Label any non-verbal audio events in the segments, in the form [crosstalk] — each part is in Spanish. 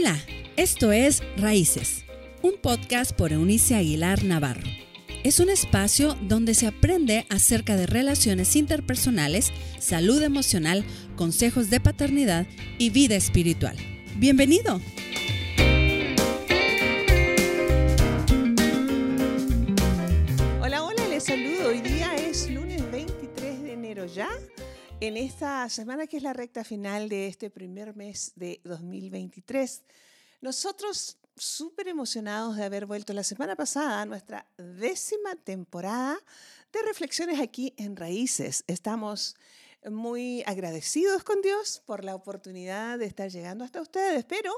Hola, esto es Raíces, un podcast por Eunice Aguilar Navarro. Es un espacio donde se aprende acerca de relaciones interpersonales, salud emocional, consejos de paternidad y vida espiritual. Bienvenido. En esta semana que es la recta final de este primer mes de 2023, nosotros súper emocionados de haber vuelto la semana pasada a nuestra décima temporada de reflexiones aquí en Raíces. Estamos muy agradecidos con Dios por la oportunidad de estar llegando hasta ustedes, pero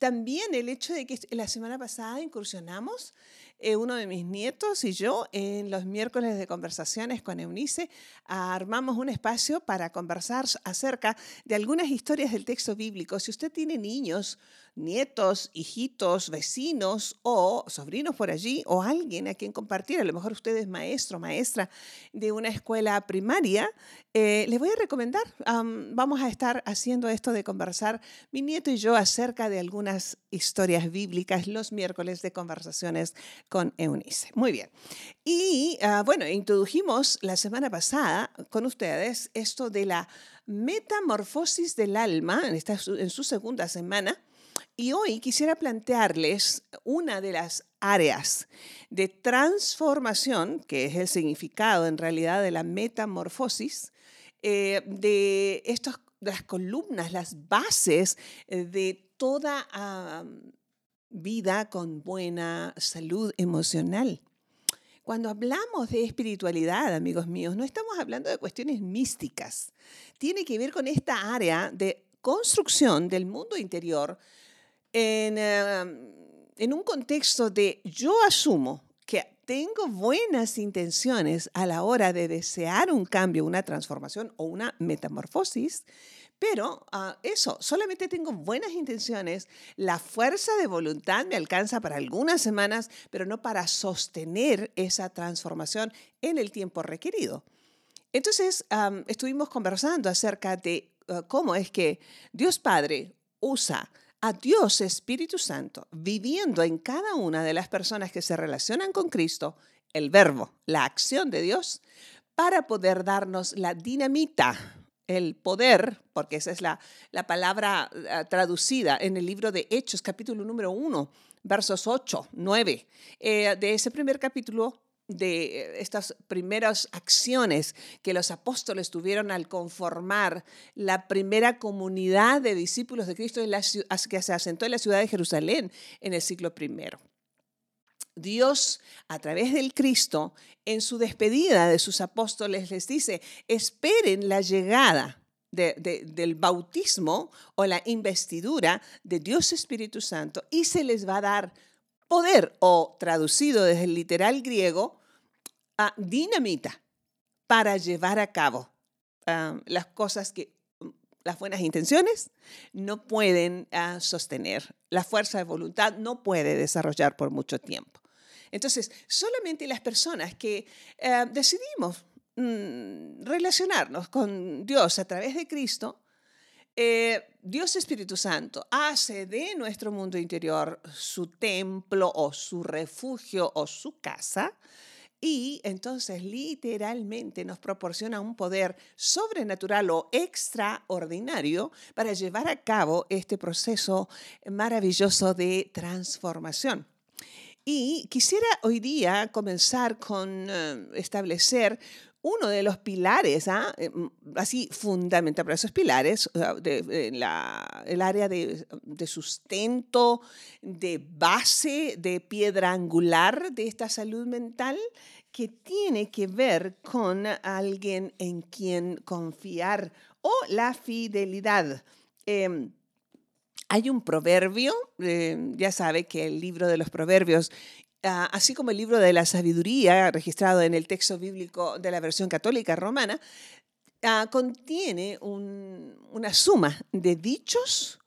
también el hecho de que la semana pasada incursionamos eh, uno de mis nietos y yo en los miércoles de conversaciones con Eunice armamos un espacio para conversar acerca de algunas historias del texto bíblico. Si usted tiene niños, nietos, hijitos, vecinos o sobrinos por allí o alguien a quien compartir, a lo mejor usted es maestro, maestra de una escuela primaria, eh, les voy a recomendar, vamos a estar haciendo esto de conversar mi nieto y yo acerca de algunas historias bíblicas los miércoles de conversaciones con Eunice. Muy bien. Y ah, bueno, introdujimos la semana pasada con ustedes esto de la metamorfosis del alma en, esta, en su segunda semana. Y hoy quisiera plantearles una de las áreas de transformación, que es el significado en realidad de la metamorfosis, eh, de estas las columnas, las bases de toda vida con buena salud emocional. Cuando hablamos de espiritualidad, amigos míos, no estamos hablando de cuestiones místicas. Tiene que ver con esta área de construcción del mundo interior en, en un contexto de yo asumo que tengo buenas intenciones a la hora de desear un cambio, una transformación o una metamorfosis, pero ah, eso, solamente tengo buenas intenciones, la fuerza de voluntad me alcanza para algunas semanas, pero no para sostener esa transformación en el tiempo requerido. Entonces, estuvimos conversando acerca de ah, cómo es que Dios Padre usa a Dios Espíritu Santo viviendo en cada una de las personas que se relacionan con Cristo, el verbo, la acción de Dios, para poder darnos la dinamita el poder, porque esa es la, la palabra ah, traducida en el libro de Hechos, capítulo número 1, versos 8, 9. Eh, de ese primer capítulo, de estas primeras acciones que los apóstoles tuvieron al conformar la primera comunidad de discípulos de Cristo en la, que se asentó en la ciudad de Jerusalén en el siglo primero. Dios, a través del Cristo, en su despedida de sus apóstoles, les dice, esperen la llegada del bautismo o la investidura de Dios Espíritu Santo y se les va a dar poder, o traducido desde el literal griego, a dinamita para llevar a cabo ah, las cosas que las buenas intenciones no pueden ah, sostener. La fuerza de voluntad no puede desarrollar por mucho tiempo. Entonces, solamente las personas que eh, decidimos mm, relacionarnos con Dios a través de Cristo, eh, Dios Espíritu Santo hace de nuestro mundo interior su templo o su refugio o su casa. Y entonces literalmente nos proporciona un poder sobrenatural o extraordinario para llevar a cabo este proceso maravilloso de transformación. Y quisiera hoy día comenzar con eh, establecer uno de los pilares, ¿ah? eh, así fundamental para esos pilares, de, el área de, de, sustento, de base, de piedra angular de esta salud mental, que tiene que ver con alguien en quien confiar o la fidelidad. Em, hay un proverbio, eh, ya sabe que el libro de los proverbios, ah, así como el libro de la sabiduría, registrado en el texto bíblico de la versión católica romana, ah, contiene una suma de dichos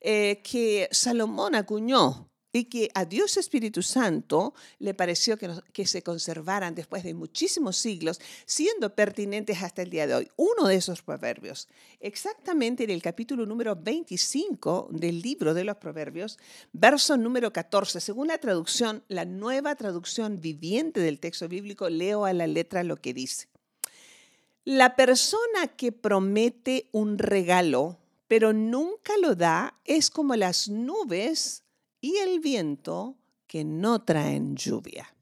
eh, que Salomón acuñó y que a Dios Espíritu Santo le pareció que, que, se conservaran después de muchísimos siglos, siendo pertinentes hasta el día de hoy. Uno de esos proverbios, exactamente en el capítulo número 25 del libro de los proverbios, verso número 14, según la traducción, la nueva traducción viviente del texto bíblico, leo a la letra lo que dice. La persona que promete un regalo, pero nunca lo da, es como las nubes y el viento que no traen lluvia.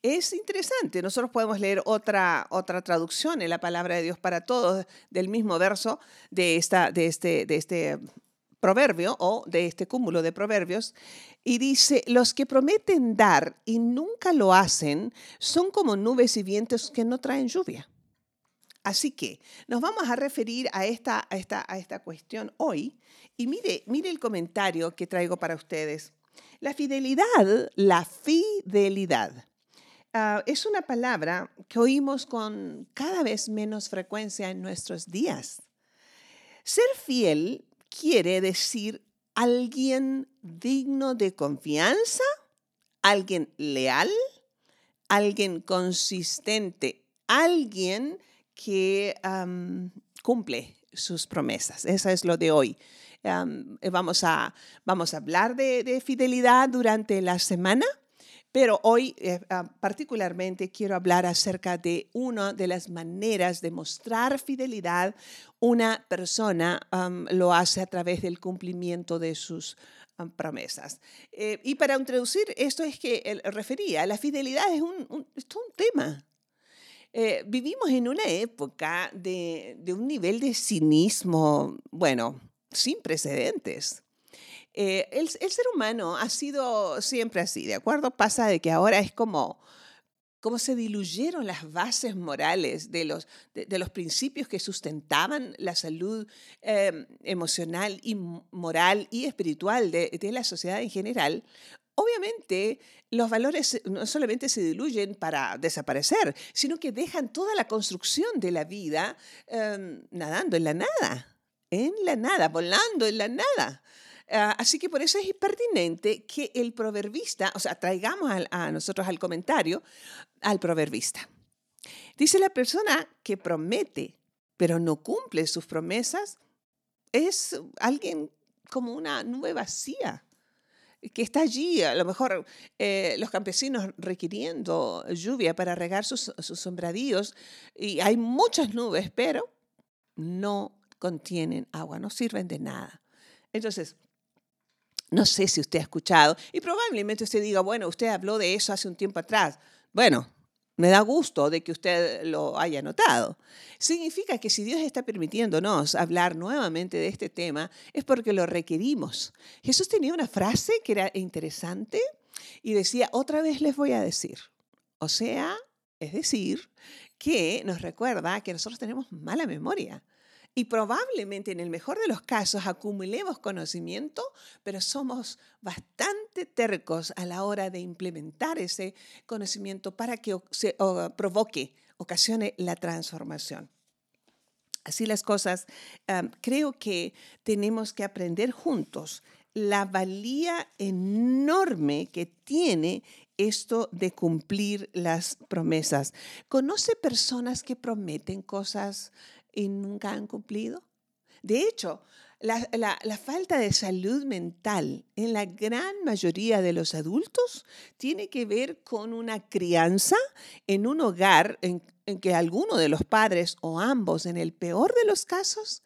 Es interesante, nosotros podemos leer otra, otra traducción en la palabra de Dios para todos del mismo verso de, esta, de, este, de este proverbio o de este cúmulo de proverbios y dice, los que prometen dar y nunca lo hacen son como nubes y vientos que no traen lluvia. Así que nos vamos a referir a esta, a esta, a esta cuestión hoy y mire, mire el comentario que traigo para ustedes. La fidelidad, la fidelidad, ah, es una palabra que oímos con cada vez menos frecuencia en nuestros días. Ser fiel quiere decir alguien digno de confianza, alguien leal, alguien consistente, alguien que cumple sus promesas. Eso es lo de hoy. Eh, vamos, a, vamos a hablar de, fidelidad durante la semana, pero hoy eh, ah, particularmente quiero hablar acerca de una de las maneras de mostrar fidelidad. Una persona lo hace a través del cumplimiento de sus promesas. Eh, y para introducir esto es que refería, la fidelidad es un, un, es un tema. Vivimos en una época de, de, un nivel de cinismo, bueno, sin precedentes. Eh, el, ser humano ha sido siempre así, ¿de acuerdo? Pasa de que ahora es como, como se diluyeron las bases morales de los, de, los principios que sustentaban la salud em, emocional y moral y espiritual de, de la sociedad en general. Obviamente, los valores no solamente se diluyen para desaparecer, sino que dejan toda la construcción de la vida em, nadando en la nada en la nada, volando en la nada. Ah, así que por eso es pertinente que el proverbista, o sea, traigamos a, nosotros al comentario al proverbista. Dice la persona que promete, pero no cumple sus promesas, es alguien como una nube vacía que está allí, a lo mejor eh, los campesinos requiriendo lluvia para regar sus, sus y hay muchas nubes, pero no contienen agua, no sirven de nada. Entonces, no sé si usted ha escuchado, y probablemente usted diga, bueno, usted habló de eso hace un tiempo atrás. Bueno, me da gusto de que usted lo haya notado. Significa que si Dios está permitiéndonos hablar nuevamente de este tema, es porque lo requerimos. Jesús tenía una frase que era interesante y decía, otra vez les voy a decir. O sea, es decir, que nos recuerda que nosotros tenemos mala memoria. Y probablemente en el mejor de los casos acumulemos conocimiento, pero somos bastante tercos a la hora de implementar ese conocimiento para que se provoque, ocasione la transformación. Así las cosas, creo que tenemos que aprender juntos la valía enorme que tiene esto de cumplir las promesas. ¿Conoce personas que prometen cosas y nunca han cumplido. De hecho, la, falta de salud mental en la gran mayoría de los adultos tiene que ver con una crianza en un hogar en, en que alguno de los padres o ambos, en el peor de los casos,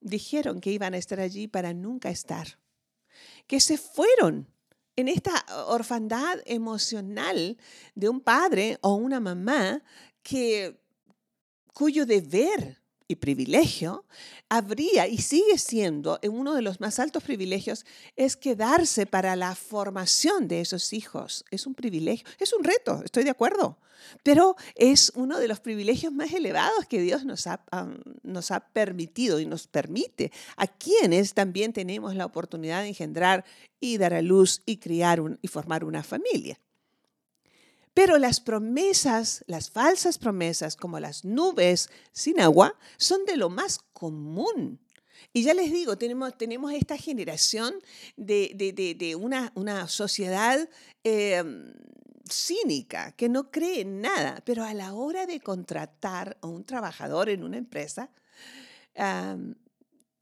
dijeron que iban a estar allí para nunca estar, que se fueron en esta orfandad emocional de un padre o una mamá que cuyo deber y privilegio, habría y sigue siendo uno de los más altos privilegios es quedarse para la formación de esos hijos. Es un privilegio, es un reto, estoy de acuerdo, pero es uno de los privilegios más elevados que Dios nos ha, nos ha permitido y nos permite a quienes también tenemos la oportunidad de engendrar y dar a luz y criar y formar una familia. Pero las promesas, las falsas promesas, como las nubes sin agua, son de lo más común. Y ya les digo, tenemos, tenemos esta generación de, una, una, sociedad em, cínica que no cree en nada, pero a la hora de contratar a un trabajador en una empresa,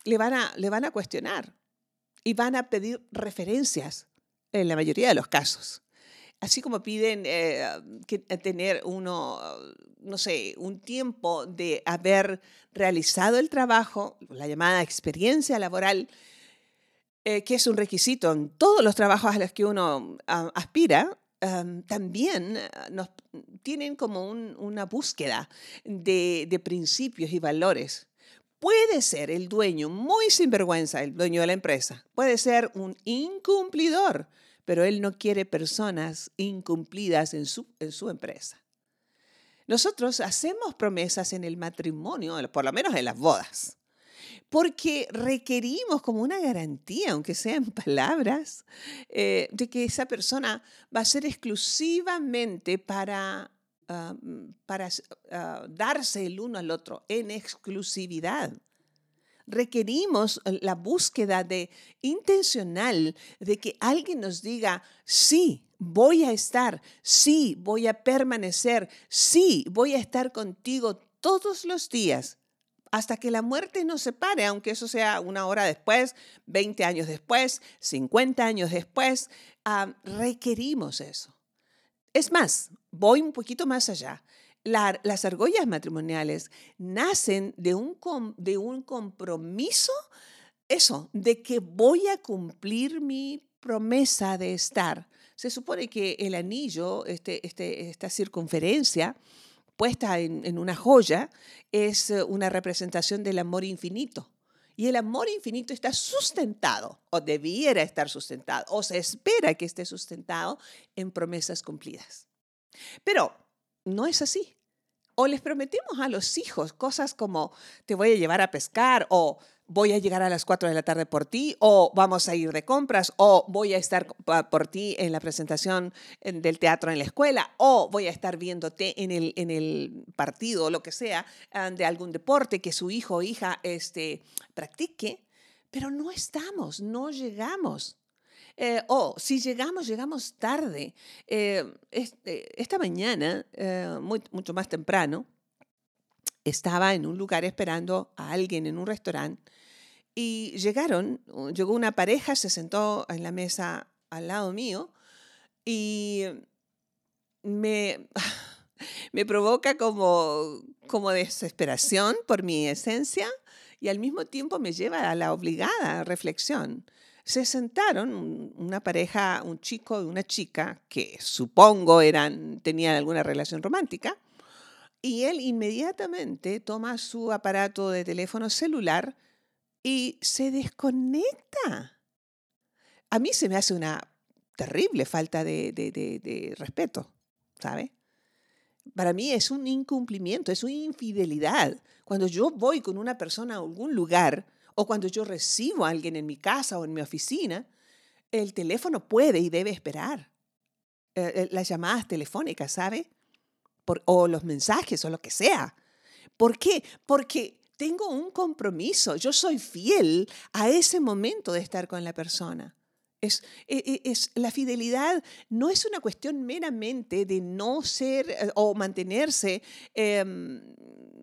le, van a, le van a cuestionar y van a pedir referencias en la mayoría de los casos. Así como piden eh, que tener uno, no sé, un tiempo de haber realizado el trabajo, la llamada experiencia laboral, eh, que es un requisito en todos los trabajos a los que uno aspira, también eh, nos tienen como una búsqueda de principios y valores. Puede ser el dueño muy sinvergüenza, el dueño de la empresa. Puede ser un incumplidor, pero él no quiere personas incumplidas en su, en su empresa. Nosotros hacemos promesas en el matrimonio, por lo menos en las bodas, porque requerimos como una garantía, aunque sea en palabras, eh, de que esa persona va a ser exclusivamente para, ah, para ah, darse el uno al otro, en exclusividad requerimos la búsqueda de intencional de que alguien nos diga, sí, voy a estar, sí, voy a permanecer, sí, voy a estar contigo todos los días hasta que la muerte nos separe, aunque eso sea una hora después, 20 años después, 50 años después, ah, requerimos eso. Es más, voy un poquito más allá. Las argollas matrimoniales nacen de un, de un compromiso, eso, de que voy a cumplir mi promesa de estar. Se supone que el anillo, este, este, esta circunferencia, puesta en, una joya, es eh, una representación del amor infinito. Y el amor infinito está sustentado, o debiera estar sustentado, o se espera que esté sustentado en promesas cumplidas. Pero no es así. O les prometemos a los hijos cosas como te voy a llevar a pescar o voy a llegar a las 4 de la tarde por ti, o vamos a ir de compras, o voy a estar por ti en la presentación del teatro en la escuela, o voy a estar viéndote en el, en el partido o lo que sea ah, de algún deporte que su hijo o hija este, practique, pero no estamos, no llegamos. Eh, o si llegamos, llegamos tarde. Eh, este, esta mañana, eh, mucho más temprano, estaba en un lugar esperando a alguien en un restaurante y llegaron, llegó una pareja, se sentó en la mesa al lado mío y me, [laughs] me provoca como, como desesperación por mi esencia y al mismo tiempo me lleva a la obligada reflexión. Se sentaron una pareja, un chico y una chica, que supongo eran, tenían alguna relación romántica, y él inmediatamente toma su aparato de teléfono celular y se desconecta. A mí se me hace una terrible falta de, respeto, ¿sabe? Para mí es un incumplimiento, es una infidelidad. Cuando yo voy con una persona a algún lugar o cuando yo recibo a alguien en mi casa o en mi oficina, el teléfono puede y debe esperar. Eh, eh, las llamadas telefónicas, ¿sabe? o los mensajes o lo que sea. ¿Por qué? Porque tengo un compromiso, yo soy fiel a ese momento de estar con la persona. Es, e, e, es, la fidelidad no es una cuestión meramente de no ser eh, o mantenerse em,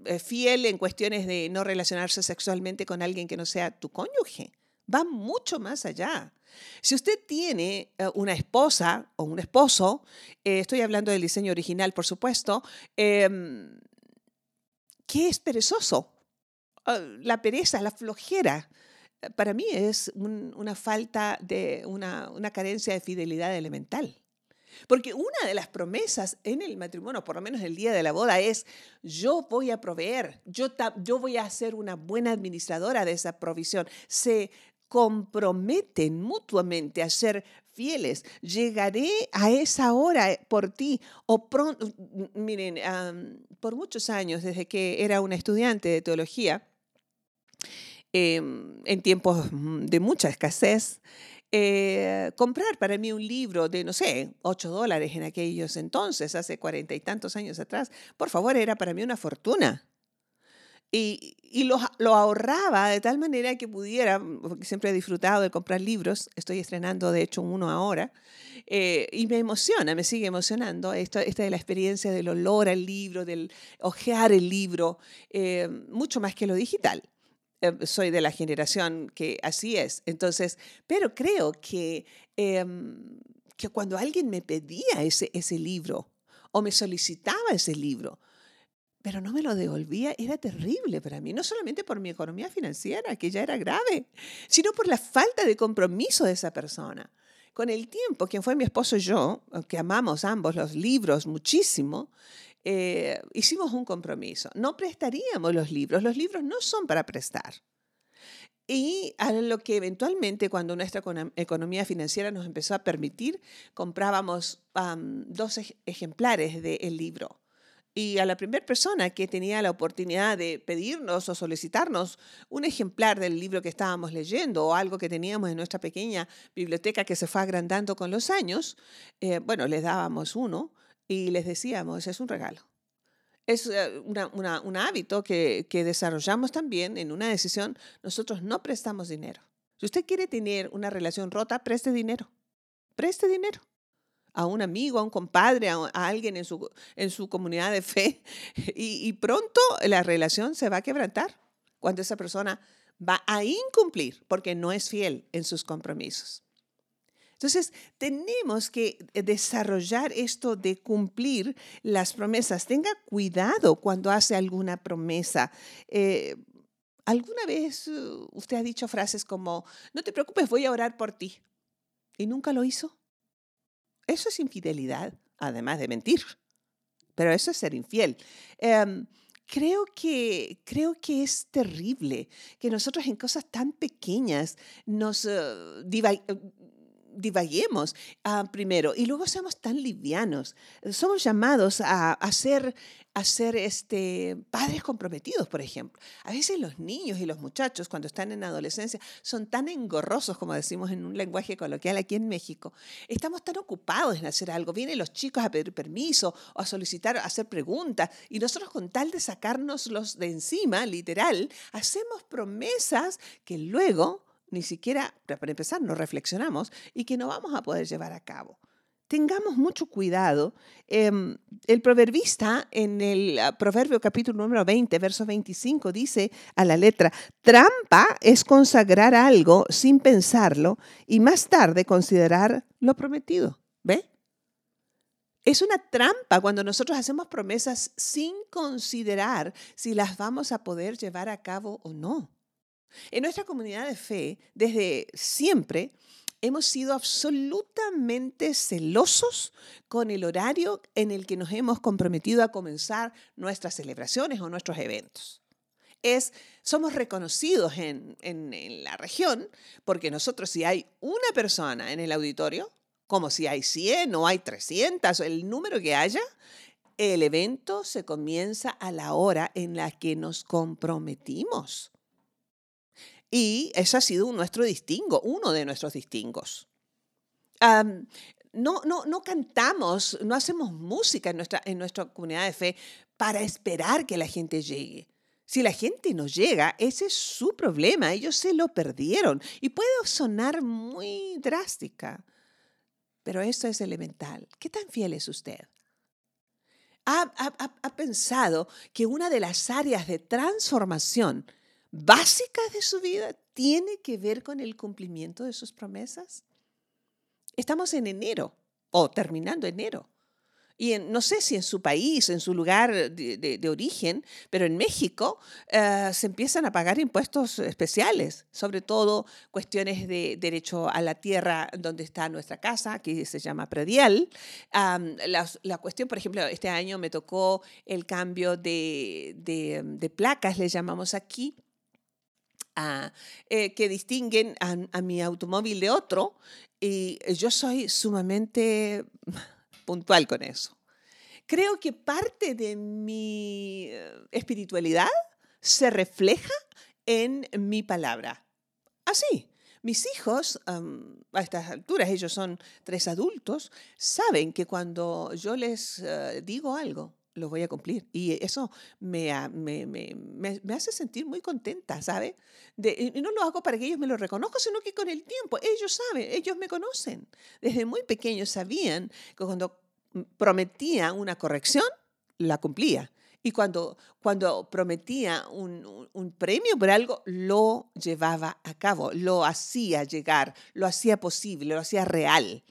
eh, fiel en cuestiones de no relacionarse sexualmente con alguien que no sea tu cónyuge. Va mucho más allá. Si usted tiene eh, una esposa o un esposo, estoy hablando del diseño original, por supuesto, em, ¿qué es perezoso? Ah, la pereza, la flojera, para mí es una falta de, una, carencia de fidelidad elemental. Porque una de las promesas en el matrimonio, por lo menos el día de la boda, es yo voy a proveer, yo, yo voy a ser una buena administradora de esa provisión. Se comprometen mutuamente a ser fieles. Llegaré a esa hora por ti. O pronto, miren, por muchos años, desde que era una estudiante de teología, Em, en tiempos mm, de mucha escasez, eh, comprar para mí un libro de, no sé, 8 dólares en aquellos entonces, hace cuarenta y tantos años atrás, por favor, era para mí una fortuna. Y, y lo, lo, ahorraba de tal manera que pudiera, porque siempre he disfrutado de comprar libros, estoy estrenando de hecho uno ahora, eh, y me emociona, me sigue emocionando esta, esta de la experiencia del olor al libro, del ojear el libro, eh, mucho más que lo digital. Eh, soy de la generación que así es. Entonces, pero creo que, em, que cuando alguien me pedía ese, ese libro o me solicitaba ese libro, pero no me lo devolvía, era terrible para mí, no solamente por mi economía financiera, que ya era grave, sino por la falta de compromiso de esa persona. Con el tiempo, quien fue mi esposo y yo, que amamos ambos los libros muchísimo, eh, hicimos un compromiso. No prestaríamos los libros, los libros no son para prestar. Y a lo que eventualmente, cuando nuestra economía financiera nos empezó a permitir, comprábamos dos ejemplares del libro y a la primera persona que tenía la oportunidad de pedirnos o solicitarnos un ejemplar del libro que estábamos leyendo o algo que teníamos en nuestra pequeña biblioteca que se fue agrandando con los años, eh, bueno, les dábamos uno y les decíamos, es un regalo. Es eh, un hábito que, que desarrollamos también en una decisión, nosotros no prestamos dinero. Si usted quiere tener una relación rota, preste dinero. Preste dinero a un amigo, a un compadre, a, alguien en su, en su comunidad de fe [laughs] y pronto la relación se va a quebrantar cuando esa persona va a incumplir porque no es fiel en sus compromisos. Entonces, tenemos que desarrollar esto de cumplir las promesas. Tenga cuidado cuando hace alguna promesa. Eh, ¿Alguna vez uh, usted ha dicho frases como, no te preocupes, voy a orar por ti? ¿Y nunca lo hizo? Eso es infidelidad, además de mentir. Pero eso es ser infiel. Em, creo que, creo que es terrible que nosotros en cosas tan pequeñas nos uh, divaguemos ah, primero y luego seamos tan livianos. Somos llamados a, a ser, a ser este, padres comprometidos, por ejemplo. A veces los niños y los muchachos cuando están en adolescencia son tan engorrosos, como decimos en un lenguaje coloquial aquí en México. Estamos tan ocupados en hacer algo. Vienen los chicos a pedir permiso o a solicitar, a hacer preguntas y nosotros con tal de sacárnoslos de encima, literal, hacemos promesas que luego ni siquiera, para empezar, no reflexionamos y que no vamos a poder llevar a cabo. Tengamos mucho cuidado. Em, el proverbista en el ah, proverbio capítulo número 20, verso 25, dice a la letra, trampa es consagrar algo sin pensarlo y más tarde considerar lo prometido. ¿Ve? Es una trampa cuando nosotros hacemos promesas sin considerar si las vamos a poder llevar a cabo o no. En nuestra comunidad de fe, desde siempre, hemos sido absolutamente celosos con el horario en el que nos hemos comprometido a comenzar nuestras celebraciones o nuestros eventos. Es, somos reconocidos en, en la región porque nosotros si hay una persona en el auditorio, como si hay 100 o hay 300, el número que haya, el evento se comienza a la hora en la que nos comprometimos. Y ese ha sido nuestro distingo, uno de nuestros distingos. no, no, no cantamos, no hacemos música en nuestra, en nuestra comunidad de fe para esperar que la gente llegue. Si la gente no llega, ese es su problema, ellos se lo perdieron. Y puede sonar muy drástica, pero esto es elemental. ¿Qué tan fiel es usted? ¿Ha, ha pensado que una de las áreas de transformación básicas de su vida tiene que ver con el cumplimiento de sus promesas? Estamos en enero o terminando enero. Y no sé si en su país, en su lugar de, origen, pero en México eh, se empiezan a pagar impuestos especiales, sobre todo cuestiones de derecho a la tierra donde está nuestra casa, que se llama predial. la, cuestión, por ejemplo, este año me tocó el cambio de, de placas, le llamamos aquí, eh, que distinguen a, mi automóvil de otro y yo soy sumamente [laughs] puntual con eso. Creo que parte de mi eh, espiritualidad se refleja en mi palabra. Así, mis hijos, a estas alturas, ellos son tres adultos, saben que cuando yo les eh, digo algo, lo voy a cumplir. Y eso me, me, me, me hace sentir muy contenta, ¿sabe? De, y no lo hago para que ellos me lo reconozcan, sino que con el tiempo ellos saben, ellos me conocen. Desde muy pequeños sabían que cuando prometía una corrección, la cumplía. Y cuando, cuando prometía un, un, premio por algo, lo llevaba a cabo, lo hacía llegar, lo hacía posible, lo hacía real.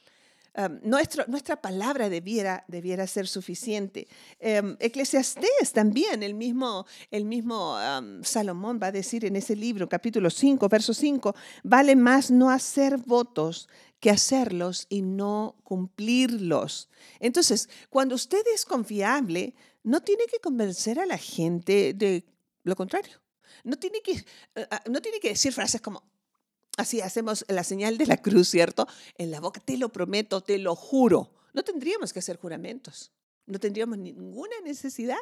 Um, nuestra palabra debiera, debiera ser suficiente. Um, Eclesiastés también, el mismo, el mismo um, Salomón va a decir en ese libro, capítulo 5, verso 5, vale más no hacer votos que hacerlos y no cumplirlos. Entonces, cuando usted es confiable, no tiene que convencer a la gente de lo contrario. No tiene que, eh, ah, no tiene que decir frases como, así hacemos la señal de la cruz, ¿cierto? En la boca, te lo prometo, te lo juro. No tendríamos que hacer juramentos. No tendríamos ninguna necesidad.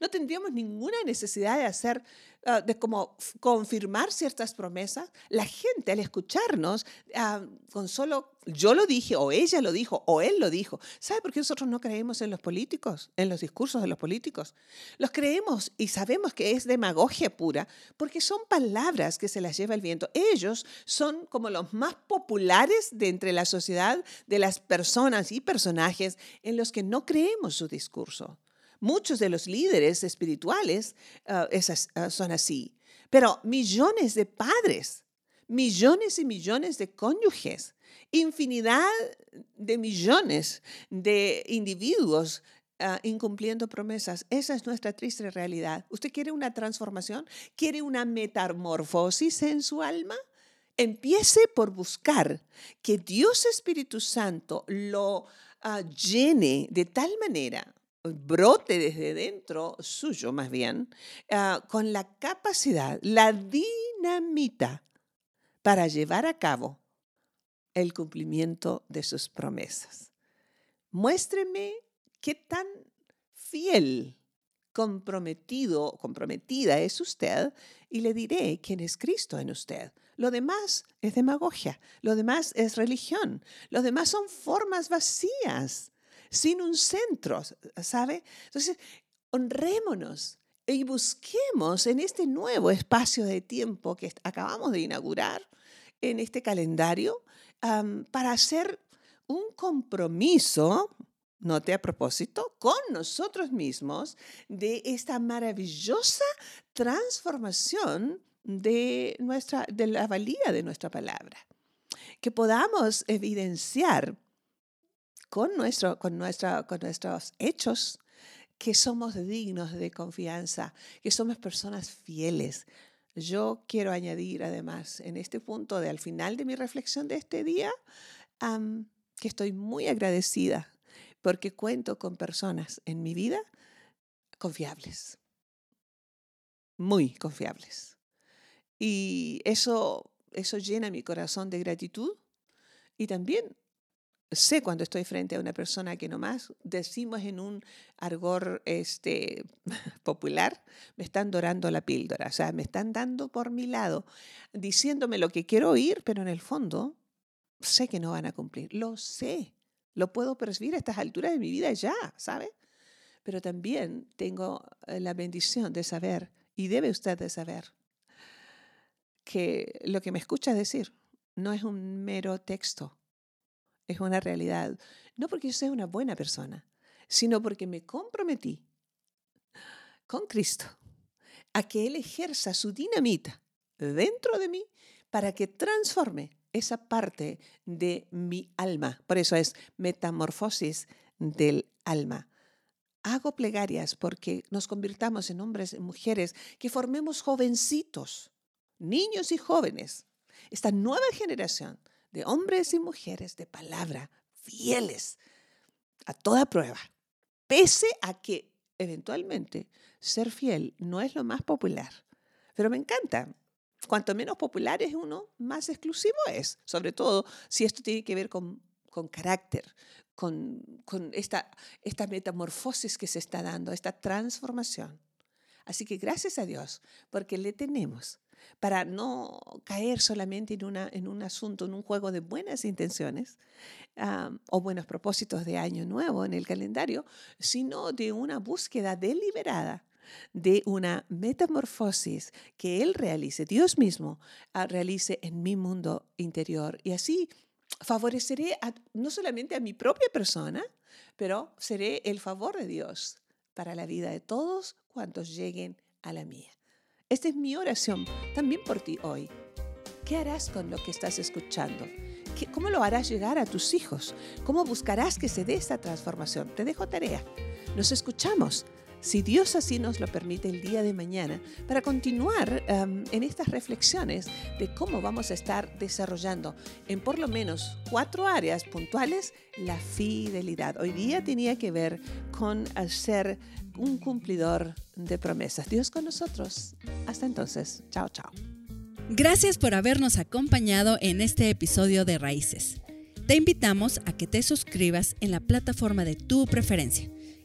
No tendríamos ninguna necesidad de hacer, ah, de como confirmar ciertas promesas. La gente al escucharnos, ah, con solo yo lo dije, o ella lo dijo, o él lo dijo. ¿Sabe por qué nosotros no creemos en los políticos, en los discursos de los políticos? Los creemos y sabemos que es demagogia pura, porque son palabras que se las lleva el viento. Ellos son como los más populares de entre la sociedad de las personas y personajes en los que no creemos su discurso. Muchos de los líderes espirituales ah, ah, son así, pero millones de padres, millones y millones de cónyuges, infinidad de millones de individuos ah, incumpliendo promesas. Esa es nuestra triste realidad. ¿Usted quiere una transformación? ¿Quiere una metamorfosis en su alma? Empiece por buscar que Dios Espíritu Santo lo llene de tal manera brote desde dentro suyo más bien, ah, con la capacidad, la dinamita para llevar a cabo el cumplimiento de sus promesas. Muéstreme qué tan fiel, comprometido, comprometida es usted y le diré quién es Cristo en usted. Lo demás es demagogia, lo demás es religión, lo demás son formas vacías sin un centro, ¿sabe? Entonces, honrémonos y busquemos en este nuevo espacio de tiempo que acabamos de inaugurar en este calendario para hacer un compromiso, note a propósito, con nosotros mismos de esta maravillosa transformación de, nuestra, de la valía de nuestra palabra. Que podamos evidenciar con, nuestro, con, nuestra, con nuestros hechos que somos dignos de confianza, que somos personas fieles. Yo quiero añadir además en este punto de al final de mi reflexión de este día que estoy muy agradecida porque cuento con personas en mi vida confiables, muy confiables. Y eso, eso llena mi corazón de gratitud y también sé cuando estoy frente a una persona que nomás decimos en un argor este, [laughs] popular, me están dorando la píldora, o sea, me están dando por mi lado, diciéndome lo que quiero oír, pero en el fondo sé que no van a cumplir, lo sé, lo puedo percibir a estas alturas de mi vida ya, ¿sabe? Pero también tengo eh, la bendición de saber, y debe usted de saber, que lo que me escucha decir no es un mero texto, es una realidad. No porque yo sea una buena persona, sino porque me comprometí con Cristo a que Él ejerza su dinamita dentro de mí para que transforme esa parte de mi alma. Por eso es metamorfosis del alma. Hago plegarias porque nos convirtamos en hombres y mujeres que formemos jovencitos, niños y jóvenes, esta nueva generación de hombres y mujeres de palabra, fieles a toda prueba, pese a que eventualmente ser fiel no es lo más popular. Pero me encanta. Cuanto menos popular es uno, más exclusivo es. Sobre todo si esto tiene que ver con, carácter, con, con esta, esta metamorfosis que se está dando, esta transformación. Así que gracias a Dios, porque le tenemos para no caer solamente en, un asunto, en un juego de buenas intenciones o buenos propósitos de año nuevo en el calendario, sino de una búsqueda deliberada de una metamorfosis que Él realice, Dios mismo ah, realice en mi mundo interior. Y así favoreceré no solamente a mi propia persona, pero seré el favor de Dios para la vida de todos cuantos lleguen a la mía. Esta es mi oración también por ti hoy. ¿Qué harás con lo que estás escuchando? ¿Cómo lo harás llegar a tus hijos? ¿Cómo buscarás que se dé esta transformación? Te dejo tarea. Nos escuchamos si Dios así nos lo permite el día de mañana, para continuar em, en estas reflexiones de cómo vamos a estar desarrollando en por lo menos cuatro áreas puntuales la fidelidad. Hoy día tenía que ver con ser un cumplidor de promesas. Dios con nosotros. Hasta entonces. Chao, chao. Gracias por habernos acompañado en este episodio de Raíces. Te invitamos a que te suscribas en la plataforma de tu preferencia